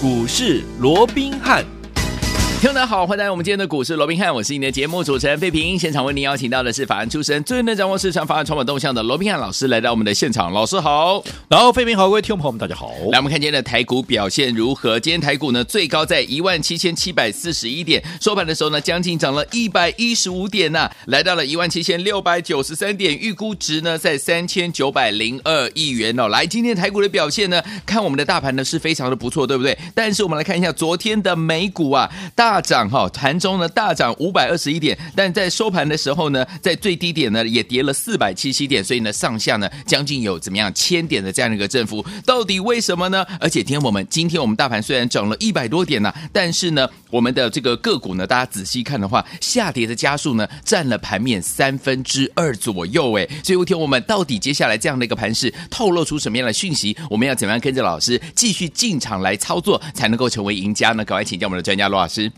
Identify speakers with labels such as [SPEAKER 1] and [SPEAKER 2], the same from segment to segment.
[SPEAKER 1] 股市罗宾汉。
[SPEAKER 2] 听众大家好，欢迎来到我们今天的股市罗宾汉，我是你的节目主持人费平。现场为您邀请到的是法案出身、最能掌握市场法案传闻动向的罗宾汉老师来到我们的现场。老师好，
[SPEAKER 1] 然后费平好，各位听众朋友们大家好。
[SPEAKER 2] 来，我们看今天的台股表现如何？今天台股呢最高在一万七千七百四十一点，收盘的时候呢将近涨了一百一十五点呐、来到了一万七千六百九十三点，预估值呢在三千九百零二亿元哦。来，今天台股的表现呢，看我们的大盘呢是非常的不错，对不对？但是我们来看一下昨天的美股啊，大大涨哈，盘中呢大涨五百二十一点，但在收盘的时候呢，在最低点呢也跌了四百七十点，所以呢上下呢将近有怎么样千点的这样的一个振幅，到底为什么呢？而且听我们今天我们大盘虽然涨了一百多点呢、但是呢我们的这个个股呢，大家仔细看的话，下跌的加速呢占了盘面三分之二左右，哎，所以听我们到底接下来这样的一个盘势透露出什么样的讯息？我们要怎么样跟着老师继续进场来操作，才能够成为赢家呢？赶快请教我们的专家罗老师。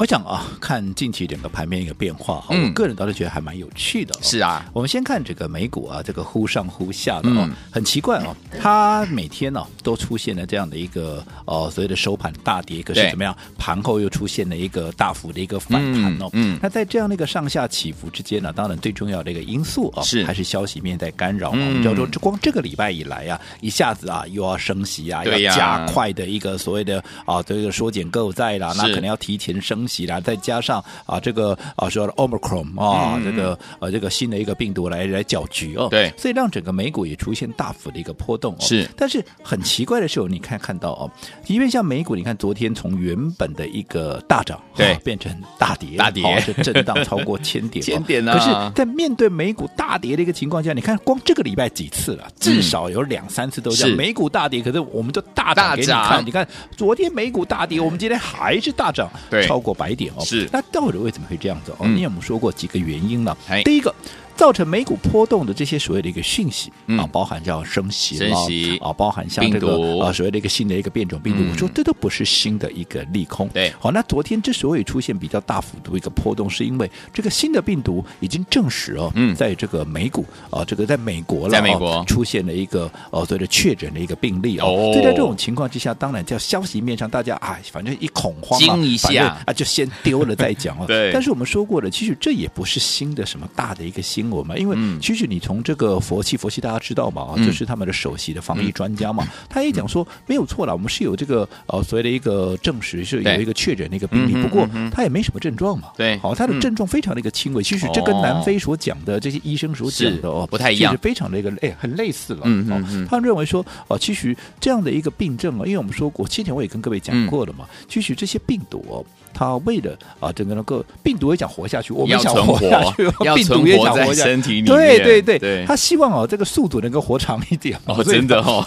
[SPEAKER 1] 我想啊，看近期整个盘面一个变化，嗯，我个人倒是觉得还蛮有趣的、哦。
[SPEAKER 2] 是啊，
[SPEAKER 1] 我们先看这个美股啊，这个忽上忽下的哦，嗯、很奇怪哦，它每天呢、哦、都出现了这样的一个呃所谓的收盘大跌，可是怎么样，盘后又出现了一个大幅的一个反弹哦。嗯，那在这样的一个上下起伏之间呢，当然最重要的一个因素啊、哦，是。还是消息面在干扰。嗯，我们叫做这光这个礼拜以来啊，一下子啊又要升息啊，要加快的一个所谓的啊这个缩减购债啦，那可能要提前升息啦，再加上。啊，这个啊，说 Omicron 啊，嗯、这个呃，这个新的一个病毒来来搅局哦，
[SPEAKER 2] 对，
[SPEAKER 1] 所以让整个美股也出现大幅的一个波动哦。
[SPEAKER 2] 是，
[SPEAKER 1] 但是很奇怪的是，你看看到哦，因为像美股，你看昨天从原本的一个大涨，
[SPEAKER 2] 对，
[SPEAKER 1] 变成大跌，
[SPEAKER 2] 大跌，
[SPEAKER 1] 是震荡超过千点，
[SPEAKER 2] 千点呢。
[SPEAKER 1] 可是，在面对美股大跌的一个情况下，你看光这个礼拜几次了，至少有两三次都是。美股大跌，可是我们就大涨给你看。你看昨天美股大跌，我们今天还是大涨，对，超过百点哦。
[SPEAKER 2] 是，
[SPEAKER 1] 那到底为什么会这样子？哦，你有没有说过几个原因了？第一个。造成美股波动的这些所谓的一个讯息啊，包含叫升息啊，包含像这个啊所谓的一个新的一个变种病毒，我说这都不是新的一个利空。
[SPEAKER 2] 对，
[SPEAKER 1] 好，那昨天之所以出现比较大幅度一个波动，是因为这个新的病毒已经证实哦，在这个美股啊，这个在美国了，
[SPEAKER 2] 在美国。
[SPEAKER 1] 出现了一个呃所谓的确诊的一个病例哦。所以在这种情况之下，当然叫消息面上大家啊，反正一恐慌
[SPEAKER 2] 惊一下。
[SPEAKER 1] 啊，就先丢了再讲哦。
[SPEAKER 2] 对，
[SPEAKER 1] 但是我们说过了，其实这也不是新的什么大的一个新闻。我们因为其实你从这个佛系，佛系大家知道嘛，就是他们的首席的防疫专家嘛，他也讲说没有错了，我们是有这个呃所谓的一个证实是有一个确诊的一个病例，不过他也没什么症状嘛。
[SPEAKER 2] 对，
[SPEAKER 1] 好，他的症状非常的一个轻微。其实这跟南非所讲的这些医生所讲的哦
[SPEAKER 2] 不太一样，
[SPEAKER 1] 非常的一个哎很类似了。嗯嗯，他认为说哦，其实这样的一个病症啊，因为我们说过，之前我也跟各位讲过了嘛，其实这些病毒哦。他为了啊，整个那个病毒也想活下去，我们想活下去，病毒也想活在身体里面。对对对，他希望哦，这个宿主能够活长一点。
[SPEAKER 2] 哦，真的哦，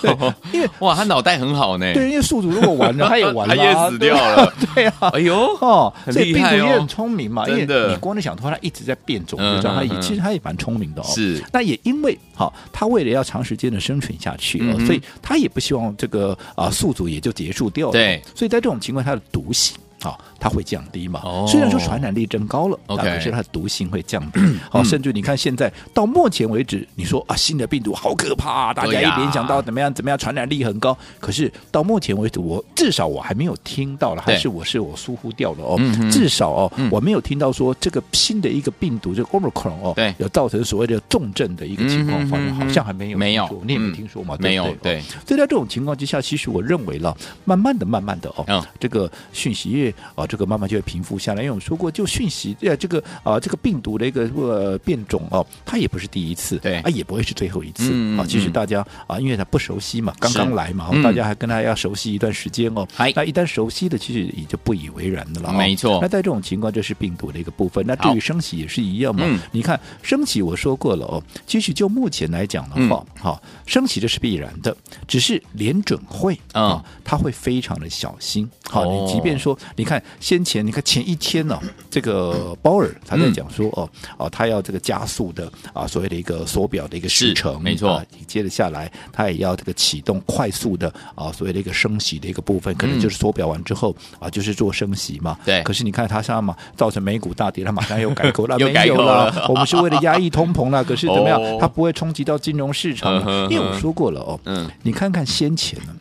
[SPEAKER 2] 因为 哇，他脑袋很好呢。
[SPEAKER 1] 对，因为宿主如果完了，他也完了，
[SPEAKER 2] 他也死掉了。
[SPEAKER 1] 对啊，哎呦哦，所以病毒也很聪明嘛，
[SPEAKER 2] 真的。
[SPEAKER 1] 你光是想说他一直在变种，你知道他也其实他也蛮聪明的哦。
[SPEAKER 2] 是，
[SPEAKER 1] 那也因为好，他为了要长时间的生存下去，所以他也不希望这个啊宿主也就结束掉了。
[SPEAKER 2] 对，
[SPEAKER 1] 所以在这种情况，他的毒性。好，它会降低嘛？虽然说传染力增高了，但可是它的毒性会降低。好，甚至你看现在到目前为止，你说啊，新的病毒好可怕，大家一联想到怎么样怎么样，传染力很高。可是到目前为止，我至少我还没有听到了，还是我是我疏忽掉了哦。至少哦，我没有听到说这个新的一个病毒，这个 Omicron 哦，对，有造成所谓的重症的一个情况发生，好像还没有，
[SPEAKER 2] 没有，
[SPEAKER 1] 你也没听说嘛？
[SPEAKER 2] 没有，对。
[SPEAKER 1] 所以在这种情况之下，其实我认为了，慢慢的、慢慢的哦，这个讯息越啊，这个慢慢就会平复下来。因为我们说过，就讯息呃，这个啊，这个病毒的一个呃变种哦，它也不是第一次，
[SPEAKER 2] 对
[SPEAKER 1] 啊，也不会是最后一次啊。其实大家啊，因为它不熟悉嘛，刚刚来嘛，大家还跟它要熟悉一段时间哦。那一旦熟悉的，其实也就不以为然的了。
[SPEAKER 2] 没错。
[SPEAKER 1] 那在这种情况，这是病毒的一个部分。那至于升息也是一样嘛。你看升息，我说过了哦。其实就目前来讲的话，好，升息这是必然的，只是联准会啊，他会非常的小心。好，你即便说，你看先前，你看前一天呢，这个鲍尔他在讲说，哦哦，他要这个加速的啊，所谓的一个缩表的一个时程，
[SPEAKER 2] 没错。
[SPEAKER 1] 接着下来，他也要这个启动快速的啊，所谓的一个升息的一个部分，可能就是缩表完之后啊，就是做升息嘛。
[SPEAKER 2] 对。
[SPEAKER 1] 可是你看他上嘛，造成美股大跌，他马上又改口了，没有了。我们是为了压抑通膨了，可是怎么样？它不会冲击到金融市场，因为我说过了哦，嗯，你看看先前呢。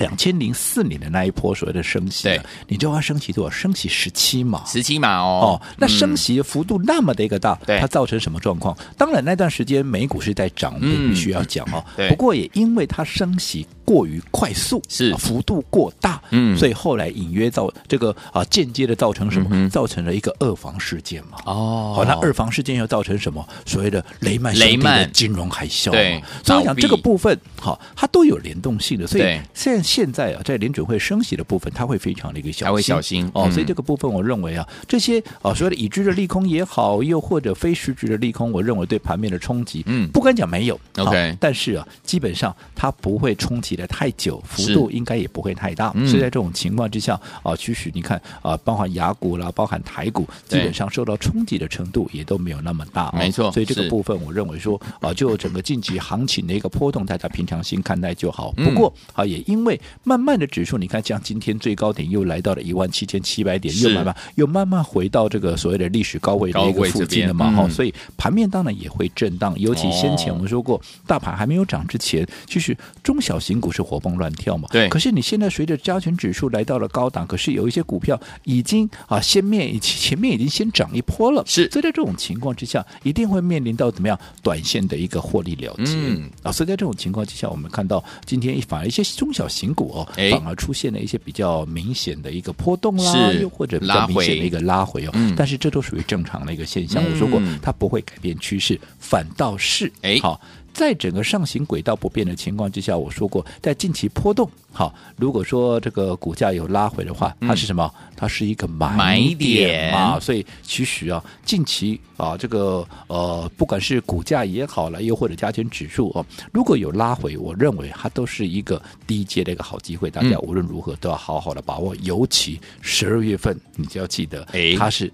[SPEAKER 1] 两千零四年的那一波所谓的升息，
[SPEAKER 2] 对，
[SPEAKER 1] 你就要升息多少？升息十七码，
[SPEAKER 2] 十七码哦。
[SPEAKER 1] 哦，那升息的幅度那么的一个大，
[SPEAKER 2] 对、
[SPEAKER 1] 嗯，它造成什么状况？当然那段时间美股是在涨，我必须要讲哦。
[SPEAKER 2] 对，
[SPEAKER 1] 不过也因为它升息过于快速，
[SPEAKER 2] 是、
[SPEAKER 1] 啊、幅度过大，嗯，所以后来隐约造这个啊间接的造成什么、嗯？造成了一个二房事件嘛。哦，好，那二房事件又造成什么？所谓的雷曼雷曼金融海啸。对，所以我讲这个部分，好，它都有联动性的。所以现在现在啊，在联准会升息的部分，它会非常的一个小心，它会小心哦。所以这个部分，我认为啊，这些啊所谓的已知的利空也好，又或者非实质的利空，我认为对盘面的冲击，嗯，不敢讲没有，OK，但是啊，基本上它不会冲击的太久，幅度应该也不会太大。所以在这种情况之下啊，其实你看啊，包含雅股啦，包含台股，基本上受到冲击的程度也都没有那么大，没错。所以这个部分，我认为说啊，就整个近期行情的一个波动，大家平常心看待就好。不过啊，也因为慢慢的指数，你看像今天最高点又来到了一万七千七百点，又慢慢又慢慢回到这个所谓的历史高位的一个附近了嘛，哈、嗯，所以盘面当然也会震荡。尤其先前我们说过，大盘还没有涨之前，其实中小型股是活蹦乱跳嘛，对。可是你现在随着加权指数来到了高档，可是有一些股票已经啊先面 前面已经先涨一波了，是。所以在这种情况之下，一定会面临到怎么样短线的一个获利了结、嗯、啊。所以在这种情况之下，我们看到今天反而一些中小型股哦，反而出现了一些比较明显的一个波动啦，又或者比较明显的一个拉回哦。但是这都属于正常的一个现象。我说过，它不会改变趋势，反倒是哎好。在整个上行轨道不变的情况之下，我说过，在近期波动，好，如果说这个股价有拉回的话，它是什么？它是一个买点嘛。所以其实啊，近期啊，这个呃，不管是股价也好了，又或者加权指数哦，如果有拉回，我认为它都是一个低阶的一个好机会，大家无论如何都要好好的把握。尤其十二月份，你就要记得，它是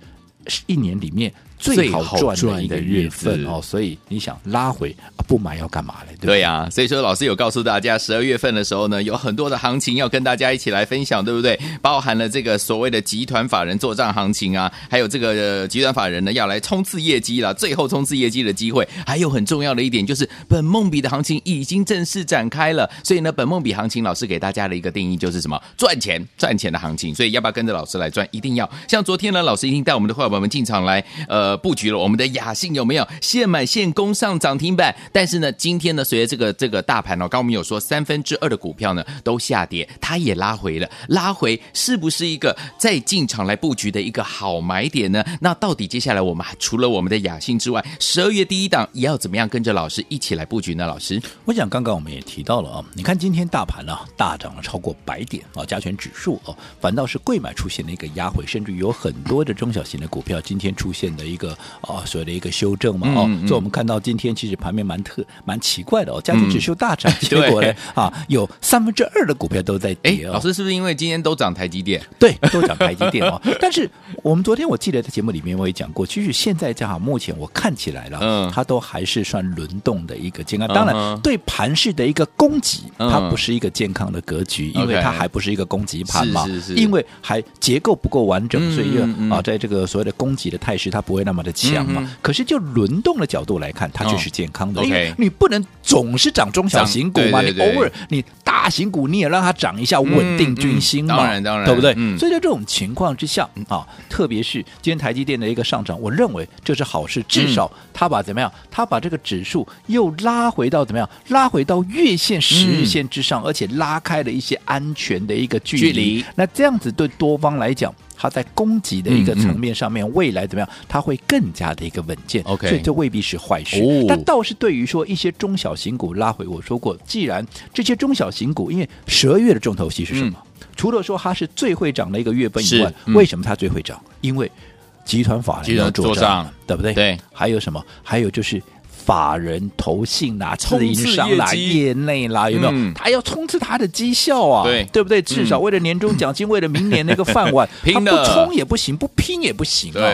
[SPEAKER 1] 一年里面。最好赚的月份哦，所以你想拉回啊不买要干嘛嘞？对呀、啊，所以说老师有告诉大家，十二月份的时候呢，有很多的行情要跟大家一起来分享，对不对？包含了这个所谓的集团法人做账行情啊，还有这个集团法人呢要来冲刺业绩了，最后冲刺业绩的机会，还有很重要的一点就是本梦比的行情已经正式展开了。所以呢，本梦比行情老师给大家的一个定义就是什么？赚钱赚钱的行情。所以要不要跟着老师来赚？一定要。像昨天呢，老师已经带我们的伙伴们进场来呃。呃，布局了我们的雅信有没有现买现攻上涨停板？但是呢，今天呢，随着这个这个大盘哦，刚我们有说三分之二的股票呢都下跌，它也拉回了，拉回是不是一个再进场来布局的一个好买点呢？那到底接下来我们除了我们的雅信之外，十二月第一档也要怎么样跟着老师一起来布局呢？老师，我想刚刚我们也提到了啊，你看今天大盘啊大涨了超过百点啊，加权指数哦，反倒是贵买出现了一个压回，甚至有很多的中小型的股票今天出现的一。一个啊，所谓的一个修正嘛，哦、嗯嗯，所以我们看到今天其实盘面蛮特蛮奇怪的哦，加权指数大涨，嗯、结果呢啊，有三分之二的股票都在跌哦。老师是不是因为今天都涨台积电？对，都涨台积电哦。但是我们昨天我记得在节目里面我也讲过，其实现在这样目前我看起来了，嗯，它都还是算轮动的一个健康。当然，对盘势的一个供给，它不是一个健康的格局，嗯、因为它还不是一个供给盘嘛，是是是，因为还结构不够完整，嗯、所以啊，在这个所谓的供给的态势，它不会。那么的强嘛、嗯？可是就轮动的角度来看，它就是健康的。因、哦、为、okay, 你不能总是涨中小型股嘛，对对对，你偶尔你大型股你也让它涨一下，稳定军心嘛，嗯、当然当然，对不对？嗯、所以在这种情况之下啊，特别是今天台积电的一个上涨，我认为这是好事，至少它把怎么样？它把这个指数又拉回到怎么样？拉回到月线、十日线之上，嗯、而且拉开了一些安全的一个距离。距离那这样子对多方来讲。它在供给的一个层面上面，嗯嗯，未来怎么样？它会更加的一个稳健，OK，所以这未必是坏事。哦、但倒是对于说一些中小型股拉回，我说过，既然这些中小型股，因为十二月的重头戏是什么？嗯、除了说它是最会涨的一个月份以外，嗯、为什么它最会涨？因为集团法人要做账，对不对？对，还有什么？还有就是。法人投信啦、自营商啦、业内啦，有没有？嗯、他要冲刺他的绩效啊，对对不对？至少为了年终奖金，嗯、为了明年那个饭碗，他不冲也不行，不拼也不行啊。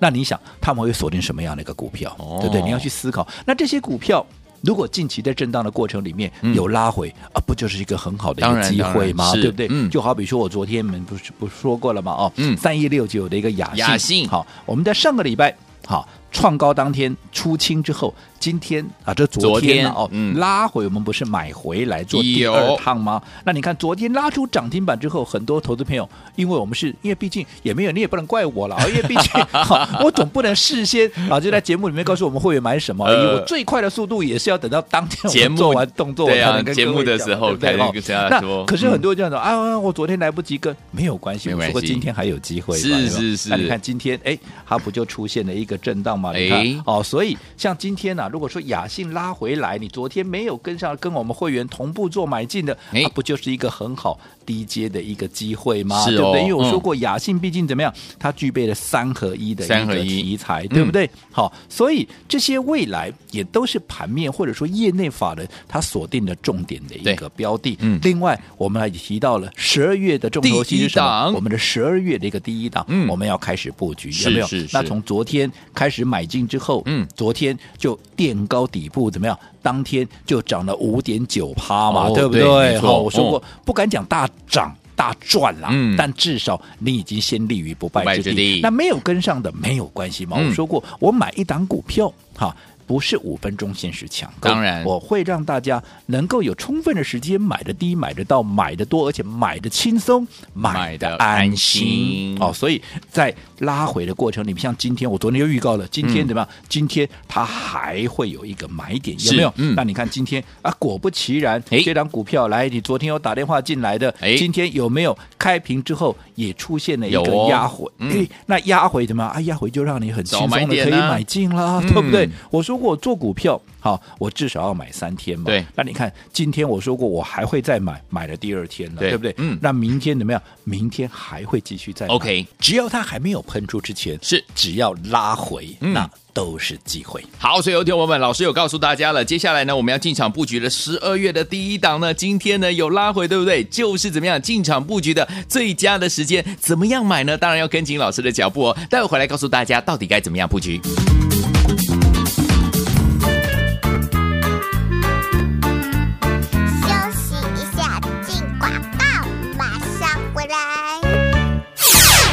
[SPEAKER 1] 那你想，他们会锁定什么样的一个股票？哦、对不对？你要去思考。那这些股票，如果近期在震荡的过程里面有拉回、嗯、啊，不就是一个很好的一个机会吗？对不对？嗯、就好比说我昨天们不是不说过了吗？哦，三一六九的一个雅信，雅信好，我们在上个礼拜好。创高当天出清之后，今天啊，这昨天啊，哦，
[SPEAKER 2] 嗯、
[SPEAKER 1] 拉回我们不是买回来做第二趟吗？那你看昨天拉出涨停板之后，很多投资朋友，因为我们是因为毕竟也没有，你也不能怪我了，因为毕竟、啊、我总不能事先啊就在节目里面告诉我们会员买什么，呃、我最快的速度也是要等到当天我们做完动作，
[SPEAKER 2] 对啊，节目的时候才能跟大家说。
[SPEAKER 1] 那可是很多人这样的、嗯、啊，我昨天来不及跟，没有关系，
[SPEAKER 2] 没关系，
[SPEAKER 1] 不过今天还有机会，
[SPEAKER 2] 是是是。
[SPEAKER 1] 那你看今天，哎，它不就出现了一个震荡吗？你看
[SPEAKER 2] 哎，
[SPEAKER 1] 哦，所以像今天呢、啊，如果说雅信拉回来，你昨天没有跟上，跟我们会员同步做买进的，哎，不就是一个很好低阶的一个机会吗？
[SPEAKER 2] 是哦、
[SPEAKER 1] 对不对？因为我说过，雅信毕竟怎么样，它具备了三合一的一个题材，对不对？好，所以这些未来也都是盘面或者说业内法人他锁定的重点的一个标的。嗯，另外我们还提到了十二月的重头戏是什么？我们的十二月的一个第一档，嗯，我们要开始布局，有没有？
[SPEAKER 2] 是是是。
[SPEAKER 1] 那从昨天开始买进之后，嗯，昨天就垫高底部，怎么样？当天就涨了五点九趴嘛，哦、对不对？
[SPEAKER 2] 对
[SPEAKER 1] 好，我说过、哦、不敢讲大涨大赚啦，
[SPEAKER 2] 嗯、
[SPEAKER 1] 但至少你已经先立于不败之地。
[SPEAKER 2] 之地
[SPEAKER 1] 那没有跟上的没有关系嘛？嗯、我说过，我买一档股票，哈。不是五分钟限时抢购，
[SPEAKER 2] 当然。
[SPEAKER 1] 我会让大家能够有充分的时间买的低、买得到、买的多，而且买的轻松、买的安心。哦。所以在拉回的过程里面，像今天我昨天就预告了，今天怎么样？嗯、今天它还会有一个买点，有没有？嗯、那你看今天啊，果不其然，这张股票来，你昨天有打电话进来的，今天有没有？开平之后也出现了一个压回？哎、嗯，那压回怎么样？啊，压回就让你很轻松的可以买进了，对不对？我说。过做股票，好，我至少要买三天嘛。
[SPEAKER 2] 对，
[SPEAKER 1] 那你看今天我说过，我还会再买，买了第二天了，对，对不对？
[SPEAKER 2] 嗯，
[SPEAKER 1] 那明天怎么样？明天还会继续再买。
[SPEAKER 2] OK，
[SPEAKER 1] 只要它还没有喷出之前，
[SPEAKER 2] 是
[SPEAKER 1] 只要拉回，
[SPEAKER 2] 嗯、
[SPEAKER 1] 那都是机会。
[SPEAKER 2] 好，所以有听我们老师有告诉大家了，接下来呢，我们要进场布局的十二月的第一档呢，今天呢有拉回，对不对？就是怎么样进场布局的最佳的时间，怎么样买呢？当然要跟紧老师的脚步哦。待会回来告诉大家到底该怎么样布局。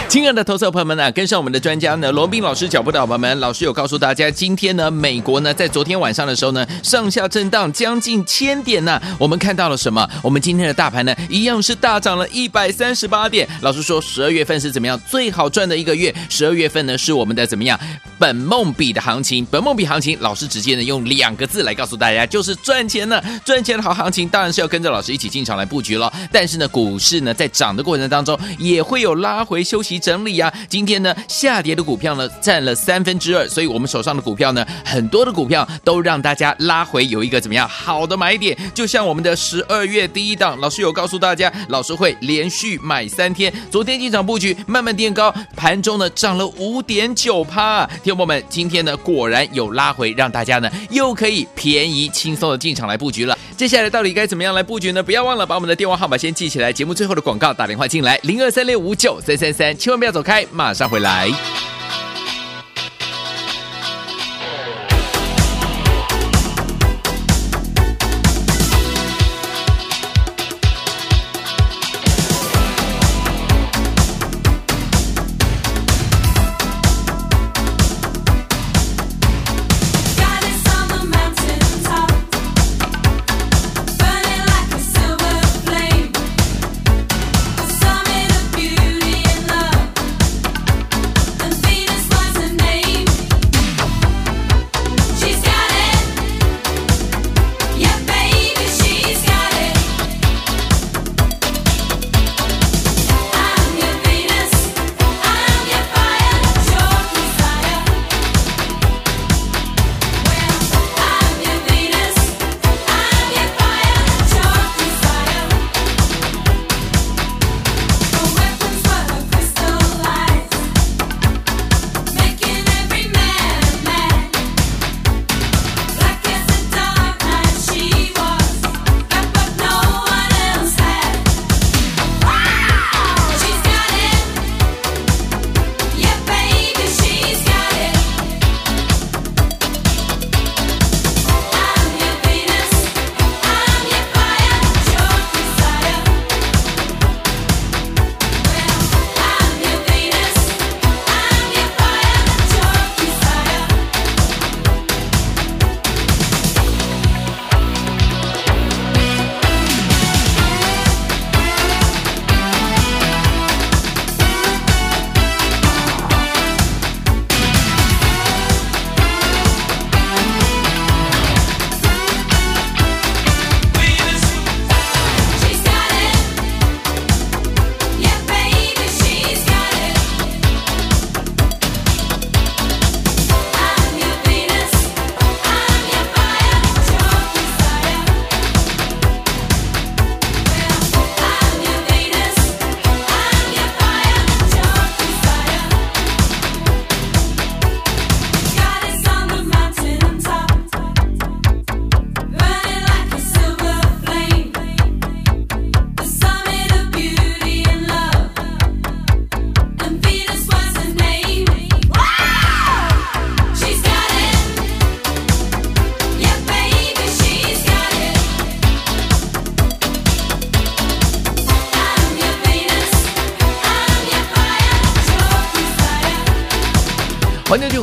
[SPEAKER 2] 亲爱的投资者朋友们啊，跟上我们的专家呢，罗宾老师脚步的好朋友们，老师有告诉大家，今天呢，美国呢，在昨天晚上的时候呢，上下震荡将近千点呐、我们看到了什么？我们今天的大盘呢，一样是大涨了一百三十八点。老师说，十二月份是怎么样最好赚的一个月？十二月份呢，是我们的怎么样本梦比的行情？本梦比行情，老师直接呢用两个字来告诉大家，就是赚钱呢。赚钱的好行情，当然是要跟着老师一起进场来布局了。但是呢，股市呢，在涨的过程当中，也会有拉回休息。整理啊，今天呢下跌的股票呢占了三分之二，所以我们手上的股票呢，很多的股票都让大家拉回有一个怎么样好的买点，就像我们的十二月第一档，老师有告诉大家，老师会连续买三天，昨天进场布局，慢慢垫高，盘中呢涨了五点九趴，听友们，今天呢果然有拉回，让大家呢又可以便宜轻松的进场来布局了。接下来到底该怎么样来布局呢？不要忘了把我们的电话号码先记起来，节目最后的广告打电话进来零二三六五九三三三，千万不要走开，马上回来。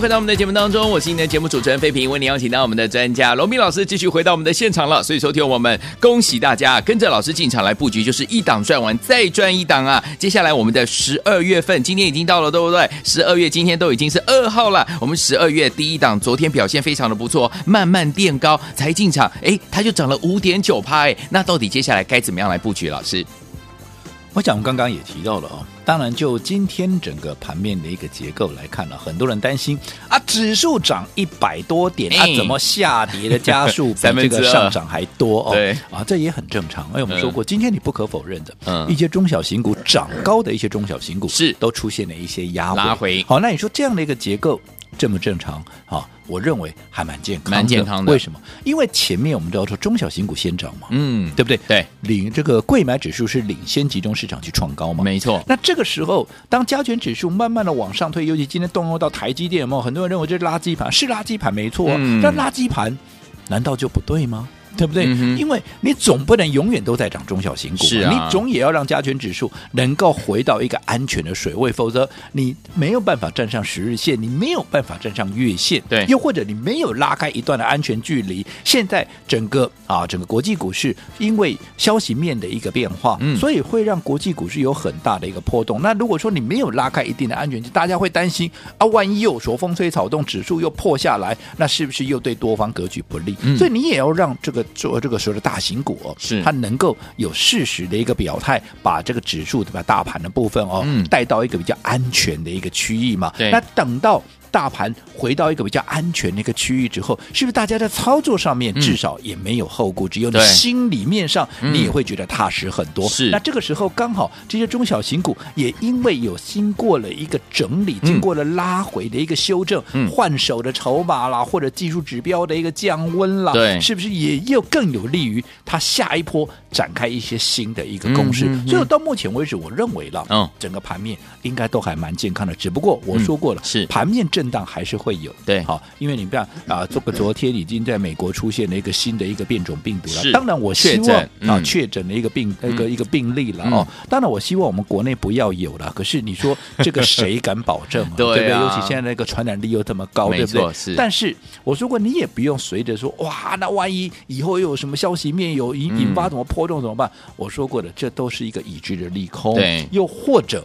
[SPEAKER 2] 回到我们的节目当中，我是您的节目主持人费平，为您邀请到我们的专家罗斌老师继续回到我们的现场了。所以，收听我们恭喜大家，跟着老师进场来布局，就是一档赚完再赚一档啊！接下来我们的十二月份，今天已经到了，对不对？十二月今天都已经是二号了，我们十二月第一档昨天表现非常的不错，慢慢垫高才进场，哎，它就涨了五点九趴，哎，那到底接下来该怎么样来布局？老师？
[SPEAKER 1] 我想，我刚刚也提到了啊，当然就今天整个盘面的一个结构来看呢，很多人担心啊，指数涨一百多点，它、啊、怎么下跌的加速比 这个上涨还多哦？对啊，这也很正常。因为我们说过，今天你不可否认的，嗯，一些中小型股涨高的一些中小型股是都出现了一些压拉回。好，那你说这样的一个结构？这么正常啊？我认为还蛮健康的，
[SPEAKER 2] 蛮健康的。
[SPEAKER 1] 为什么？因为前面我们都要说中小型股先涨嘛，
[SPEAKER 2] 嗯，
[SPEAKER 1] 对不对？
[SPEAKER 2] 对，
[SPEAKER 1] 领这个贵买指数是领先集中市场去创高嘛，
[SPEAKER 2] 没错。
[SPEAKER 1] 那这个时候，当加权指数慢慢的往上推，尤其今天动用到台积电，有没有很多人认为这是垃圾盘？是垃圾盘，没错。嗯，那垃圾盘难道就不对吗？对不对？嗯、因为你总不能永远都在涨中小型股，是啊，你总也要让加权指数能够回到一个安全的水位，否则你没有办法站上十日线，你没有办法站上月线，
[SPEAKER 2] 对，
[SPEAKER 1] 又或者你没有拉开一段的安全距离。现在整个啊，整个国际股市因为消息面的一个变化，嗯，所以会让国际股市有很大的一个波动。那如果说你没有拉开一定的安全距离，大家会担心啊，万一又说风吹草动，指数又破下来，那是不是又对多方格局不利？嗯、所以你也要让这个。做这个时候的大型股哦，是它能够有适时的一个表态，把这个指数对吧，大盘的部分哦，带到一个比较安全的一个区域嘛。对，那等到。大盘回到一个比较安全的一个区域之后，是不是大家在操作上面至少也没有后顾之忧？你心里面上你也会觉得踏实很多。是，那这个时候刚好这些中小型股也因为有经过了一个整理，经过了拉回的一个修正，换手的筹码啦，或者技术指标的一个降温啦，对，是不是也又更有利于它下一波展开一些新的一个攻势？所以到目前为止，我认为了，嗯，整个盘面应该都还蛮健康的。只不过我说过了，是。盘面正。但还是会有对，好，因为你不要啊，这个昨天已经在美国出现了一个新的一个变种病毒了。当然，我希望啊，确诊的一个病那个一个病例了哦。当然，我希望我们国内不要有了。可是你说这个谁敢保证？对不对？尤其现在那个传染力又这么高，对不对？是。但是我说过，你也不用随着说哇，那万一以后又有什么消息面有引引发什么波动怎么办？我说过的，这都是一个已知的利空。对，又或者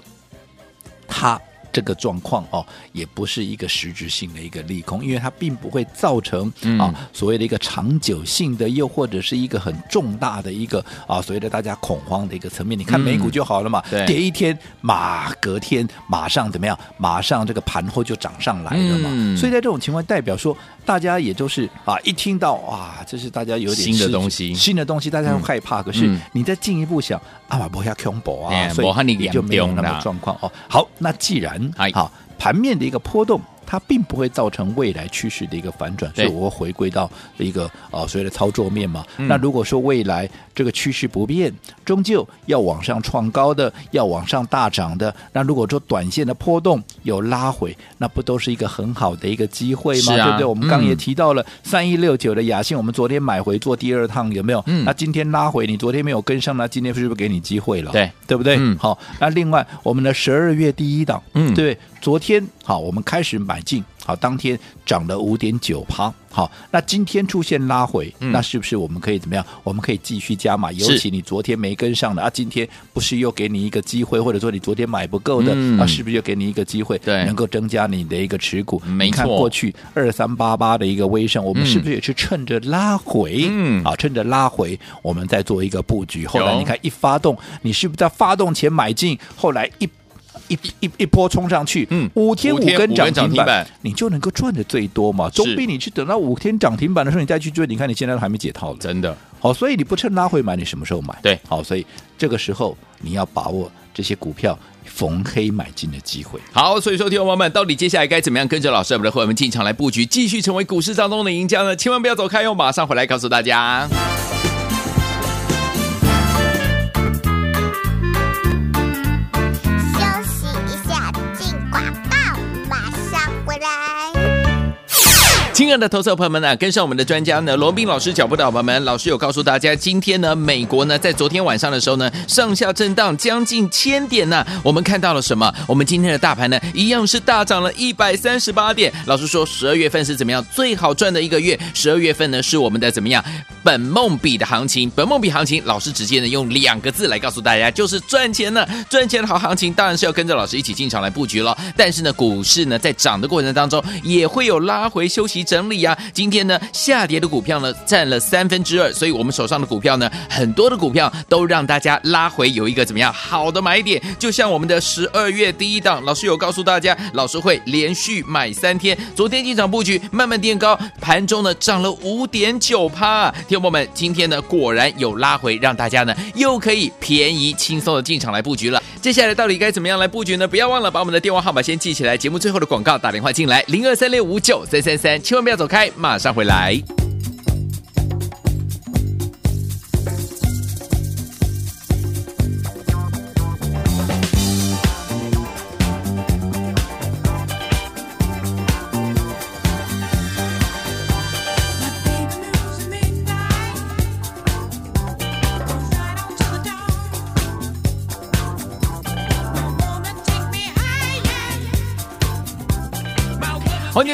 [SPEAKER 1] 他。这个状况哦，也不是一个实质性的一个利空，因为它并不会造成啊所谓的一个长久性的，又或者是一个很重大的一个啊所谓的大家恐慌的一个层面。你看美股就好了嘛，嗯、跌一天马隔天马上怎么样？马上这个盘后就涨上来了嘛。嗯、所以在这种情况，代表说大家也都是啊一听到啊，这是大家有点
[SPEAKER 2] 新的东西，
[SPEAKER 1] 新的东西，大家会害怕。嗯、可是你再进一步想，啊嘛不要恐怖啊，所以你就没有那么状况哦。好，那既然好，盘面的一个波动。它并不会造成未来趋势的一个反转，所以我会回归到一个呃所谓的操作面嘛。嗯、那如果说未来这个趋势不变，终究要往上创高的，要往上大涨的，那如果说短线的波动有拉回，那不都是一个很好的一个机会吗？啊、对不对？我们刚也提到了三一六九的雅信，我们昨天买回做第二趟，有没有？嗯、那今天拉回，你昨天没有跟上，那今天是不是给你机会了？对，对不对？嗯、好，那另外我们的十二月第一档，嗯，对，昨天好，我们开始买。进好，当天涨了五点九趴。好，那今天出现拉回，嗯、那是不是我们可以怎么样？我们可以继续加码。尤其你昨天没跟上的啊，今天不是又给你一个机会，或者说你昨天买不够的、嗯、啊，是不是又给你一个机会？对，能够增加你的一个持股。没错。你看过去二三八八的一个微升，我们是不是也是趁着拉回？嗯，啊，趁着拉回，我们再做一个布局。后来你看一发动，你是不是在发动前买进？后来一。一一一波冲上去，嗯，五天五根涨停板，你就能够赚的最多嘛？总比你去等到五天涨停板的时候你再去追，你看你现在都还没解套了，
[SPEAKER 2] 真的。
[SPEAKER 1] 好，所以你不趁拉回买，你什么时候买？
[SPEAKER 2] 对，
[SPEAKER 1] 好，所以这个时候你要把握这些股票逢黑买进的机会。
[SPEAKER 2] 好，所以说，听众朋友们，到底接下来该怎么样跟着老师我们的会员们进场来布局，继续成为股市当中的赢家呢？千万不要走开哟，马上回来告诉大家。亲爱的投资者朋友们呢，跟上我们的专家呢，罗斌老师脚步的伙伴们，老师有告诉大家，今天呢，美国呢，在昨天晚上的时候呢，上下震荡将近千点呢，我们看到了什么？我们今天的大盘呢，一样是大涨了一百三十八点。老师说，十二月份是怎么样最好赚的一个月？十二月份呢，是我们的怎么样本梦比的行情？本梦比行情，老师直接呢用两个字来告诉大家，就是赚钱呢，赚钱的好行情，当然是要跟着老师一起进场来布局了。但是呢，股市呢，在涨的过程当中，也会有拉回休息。整理啊，今天呢下跌的股票呢占了三分之二，所以我们手上的股票呢，很多的股票都让大家拉回有一个怎么样好的买点，就像我们的十二月第一档，老师有告诉大家，老师会连续买三天，昨天进场布局，慢慢垫高，盘中呢涨了五点九趴，听众朋友们，今天呢果然有拉回，让大家呢又可以便宜轻松的进场来布局了。接下来到底该怎么样来布局呢？不要忘了把我们的电话号码先记起来，节目最后的广告打电话进来零二三六五九三三三。千万不要走开，马上回来。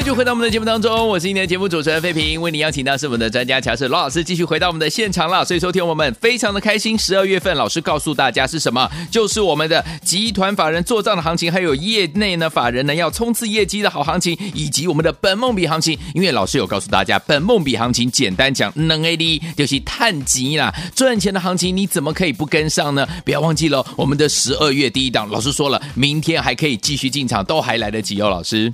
[SPEAKER 2] 续回到我们的节目当中，我是今天的节目主持人费平，为您邀请到是我们的专家乔氏罗老师，继续回到我们的现场了。所以说，听我们非常的开心。十二月份，老师告诉大家是什么？就是我们的集团法人做账的行情，还有业内呢法人呢要冲刺业绩的好行情，以及我们的本梦比行情。因为老师有告诉大家，本梦比行情简单讲，能 A D 就是探级啦，赚钱的行情你怎么可以不跟上呢？不要忘记了，我们的十二月第一档，老师说了，明天还可以继续进场，都还来得及哦，老师。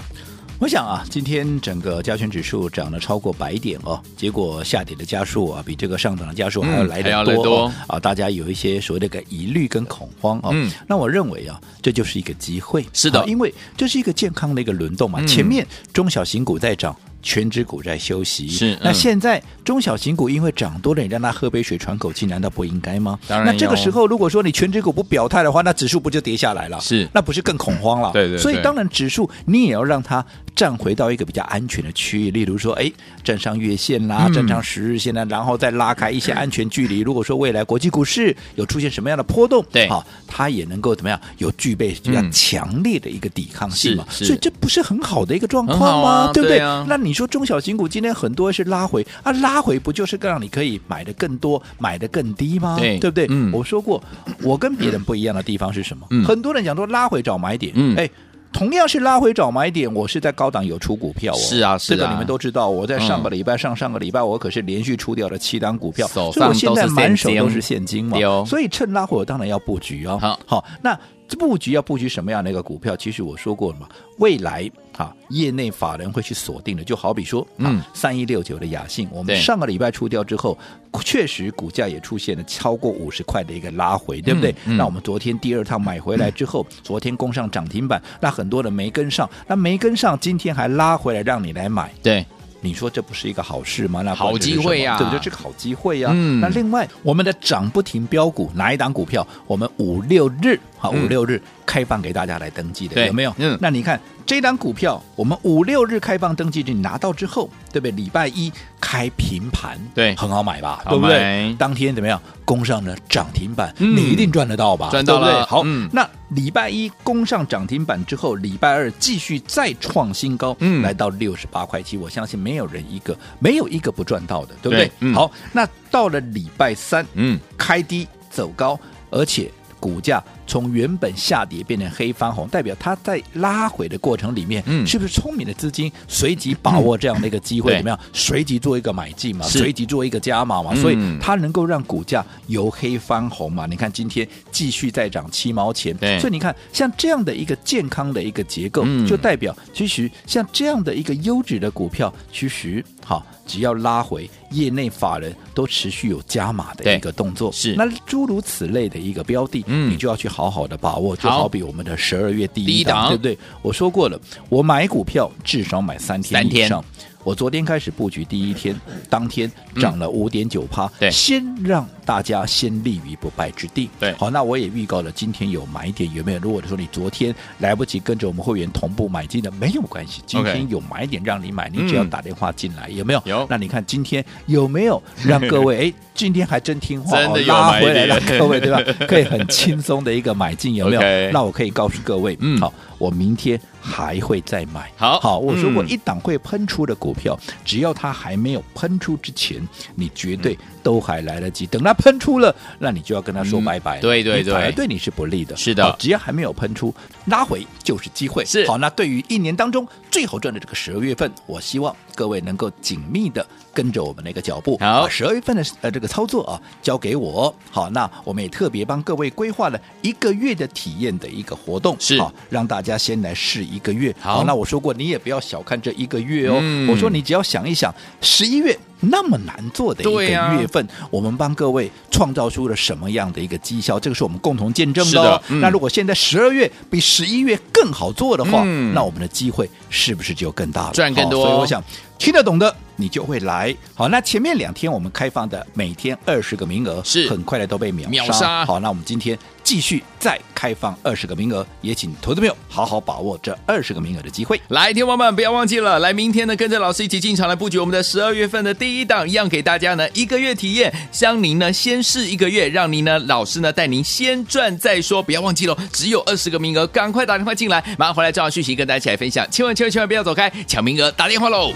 [SPEAKER 1] 我想啊，今天整个加权指数涨了超过百点哦，结果下跌的加数啊，比这个上涨的加数还要来得多，啊！大家有一些所谓的个疑虑跟恐慌哦。嗯，那我认为啊，这就是一个机会，
[SPEAKER 2] 是的，
[SPEAKER 1] 因为这是一个健康的一个轮动嘛。嗯、前面中小型股在涨。权值股在休息，
[SPEAKER 2] 是、嗯、
[SPEAKER 1] 那现在中小型股因为涨多了，你让他喝杯水喘口气，难道不应该吗？
[SPEAKER 2] 当然。
[SPEAKER 1] 那这个时候，如果说你全指股不表态的话，那指数不就跌下来了？
[SPEAKER 2] 是，
[SPEAKER 1] 那不是更恐慌了？
[SPEAKER 2] 对，对对。
[SPEAKER 1] 所以当然，指数你也要让它站回到一个比较安全的区域，例如说，哎，站上月线啦，站上十日线啦，然后再拉开一些安全距离。如果说未来国际股市有出现什么样的波动，
[SPEAKER 2] 对，
[SPEAKER 1] 好，它也能够怎么样，有具备比较强烈的一个抵抗性嘛？所以这不是很好的一个状况吗？啊、对不对？对啊、那你说中小型股？今天很多是拉回啊，拉回不就是更让你可以买的更多，买的更低吗？
[SPEAKER 2] 对，
[SPEAKER 1] 对不对？
[SPEAKER 2] 嗯，
[SPEAKER 1] 我说过，我跟别人不一样的地方是什么？
[SPEAKER 2] 嗯，
[SPEAKER 1] 很多人讲说拉回找买点，
[SPEAKER 2] 嗯，
[SPEAKER 1] 哎，同样是拉回找买点，我是在高档有出股票哦，
[SPEAKER 2] 是啊，是啊，
[SPEAKER 1] 这个你们都知道，我在上个礼拜、上上个礼拜，我可是连续出掉了七单股票，所以我现在满手都是现金嘛，
[SPEAKER 2] 有，
[SPEAKER 1] 所以趁拉回我当然要布局啊、哦。
[SPEAKER 2] 好，
[SPEAKER 1] 好，那。布局要布局什么样的一个股票？其实我说过了嘛，未来啊，业内法人会去锁定的，就好比说，嗯，三一六九的雅信，我们上个礼拜出掉之后，确实股价也出现了超过五十块的一个拉回，对不对？嗯嗯、那我们昨天第二趟买回来之后，昨天攻上涨停板，那很多人没跟上，那没跟上，今天还拉回来让你来买，
[SPEAKER 2] 对。
[SPEAKER 1] 你说这不是一个好事吗？那
[SPEAKER 2] 好机会呀，
[SPEAKER 1] 对不对？这个好机会呀。
[SPEAKER 2] 嗯。
[SPEAKER 1] 那另外，我们的涨不停标股哪一档股票？我们五六日好，五六日开放给大家来登记的，有没有？嗯。那你看这张股票，我们五六日开放登记，你拿到之后，对不对？礼拜一开平盘，对，很好买吧？对不对？当天怎么样？攻上了涨停板，你一定赚得到吧？
[SPEAKER 2] 赚到了。
[SPEAKER 1] 好，那。礼拜一攻上涨停板之后，礼拜二继续再创新高，嗯，来到六十八块七，我相信没有人一个没有一个不赚到的，对不对？好，那到了礼拜三，嗯，开低走高，而且。股价从原本下跌变成黑翻红，代表它在拉回的过程里面，嗯，是不是聪明的资金随即把握这样的一个机会？怎么样？随即做一个买进嘛，随即做一个加码嘛，所以它能够让股价由黑翻红嘛？你看今天继续再涨七毛钱，所以你看像这样的一个健康的一个结构，就代表其实像这样的一个优质的股票，其实好。只要拉回，业内法人都持续有加码的一个动作，
[SPEAKER 2] 是
[SPEAKER 1] 那诸如此类的一个标的，嗯，你就要去好好好的把握，就好比我们的十二月第一档，对不对？我说过了，我买股票至少买三天以上。我昨天开始布局第一天，当天涨了五点九趴，
[SPEAKER 2] 对，
[SPEAKER 1] 先让大家先立于不败之地。
[SPEAKER 2] 对，
[SPEAKER 1] 好，那我也预告了今天有买点，有没有？如果说你昨天来不及跟着我们会员同步买进的，没有关系，今天有买点让你买，你只要打电话进来，有没有？
[SPEAKER 2] 有。
[SPEAKER 1] 那你看今天有没有让各位？哎，今天还真听话，
[SPEAKER 2] 真的
[SPEAKER 1] 拉回来了，各位对吧？可以很轻松的一个买进，有没有？那我可以告诉各位，嗯，好，我明天。还会再买，
[SPEAKER 2] 好
[SPEAKER 1] 好，我说过一档会喷出的股票，嗯、只要它还没有喷出之前，你绝对都还来得及。等它喷出了，那你就要跟他说拜拜。
[SPEAKER 2] 嗯、对对对，
[SPEAKER 1] 反而对你是不利的。
[SPEAKER 2] 是的，
[SPEAKER 1] 只要还没有喷出，拉回就是机会。
[SPEAKER 2] 是
[SPEAKER 1] 好，那对于一年当中最好赚的这个十二月份，我希望各位能够紧密的跟着我们的一个脚步，
[SPEAKER 2] 好，
[SPEAKER 1] 十二月份的呃这个操作啊，交给我。好，那我们也特别帮各位规划了一个月的体验的一个活动，
[SPEAKER 2] 是
[SPEAKER 1] 好，让大家先来试一个月。
[SPEAKER 2] 好，
[SPEAKER 1] 那。我说过，你也不要小看这一个月哦。
[SPEAKER 2] 嗯、
[SPEAKER 1] 我说，你只要想一想，十一月那么难做的一个月份，啊、我们帮各位创造出了什么样的一个绩效？这个是我们共同见证的，哦
[SPEAKER 2] 的。嗯、
[SPEAKER 1] 那如果现在十二月比十一月更好做的话，
[SPEAKER 2] 嗯、
[SPEAKER 1] 那我们的机会是不是就更大了？
[SPEAKER 2] 赚更多。
[SPEAKER 1] 所以我想听得懂的，你就会来。好，那前面两天我们开放的每天二十个名额，
[SPEAKER 2] 是
[SPEAKER 1] 很快的都被秒杀。
[SPEAKER 2] 秒杀。
[SPEAKER 1] 好，那我们今天。继续再开放二十个名额，也请投资朋友好好把握这二十个名额的机会。
[SPEAKER 2] 来，听众们不要忘记了，来明天呢，跟着老师一起进场来布局我们的十二月份的第一档，一样给大家呢一个月体验，将您呢先试一个月，让您呢老师呢带您先赚再说。不要忘记喽，只有二十个名额，赶快打电话进来，马上回来正好讯息跟大家一起来分享。千万千万千万不要走开，抢名额打电话喽！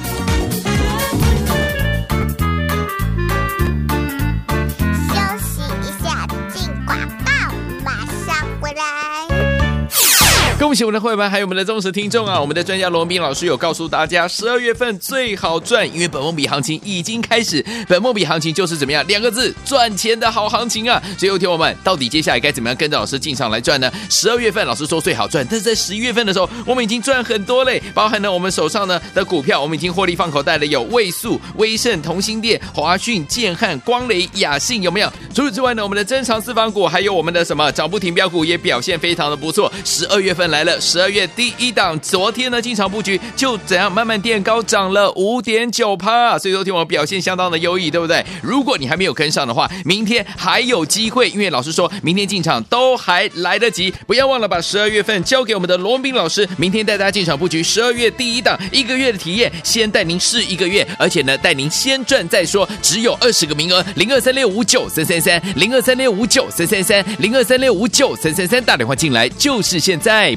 [SPEAKER 2] 恭喜我们的会员，还有我们的忠实听众啊！我们的专家罗文彬老师有告诉大家，十二月份最好赚，因为本梦比行情已经开始。本梦比行情就是怎么样？两个字，赚钱的好行情啊！所以，有听我们到底接下来该怎么样跟着老师进场来赚呢？十二月份老师说最好赚，但是在十一月份的时候，我们已经赚很多嘞，包含了我们手上呢的股票，我们已经获利放口袋了，有位数、威盛、同心电、华讯、建汉、光雷、雅信，有没有？除此之外呢，我们的珍藏私房股，还有我们的什么涨不停标股也表现非常的不错。十二月份。来了，十二月第一档，昨天呢进场布局就怎样慢慢垫高，涨了五点九趴，所以昨天我表现相当的优异，对不对？如果你还没有跟上的话，明天还有机会，因为老师说明天进场都还来得及，不要忘了把十二月份交给我们的罗斌老师，明天带大家进场布局十二月第一档，一个月的体验，先带您试一个月，而且呢带您先赚再说，只有二十个名额，零二三六五九三三三，零二三六五九三三三，零二三六五九三三三，打电话进来就是现在。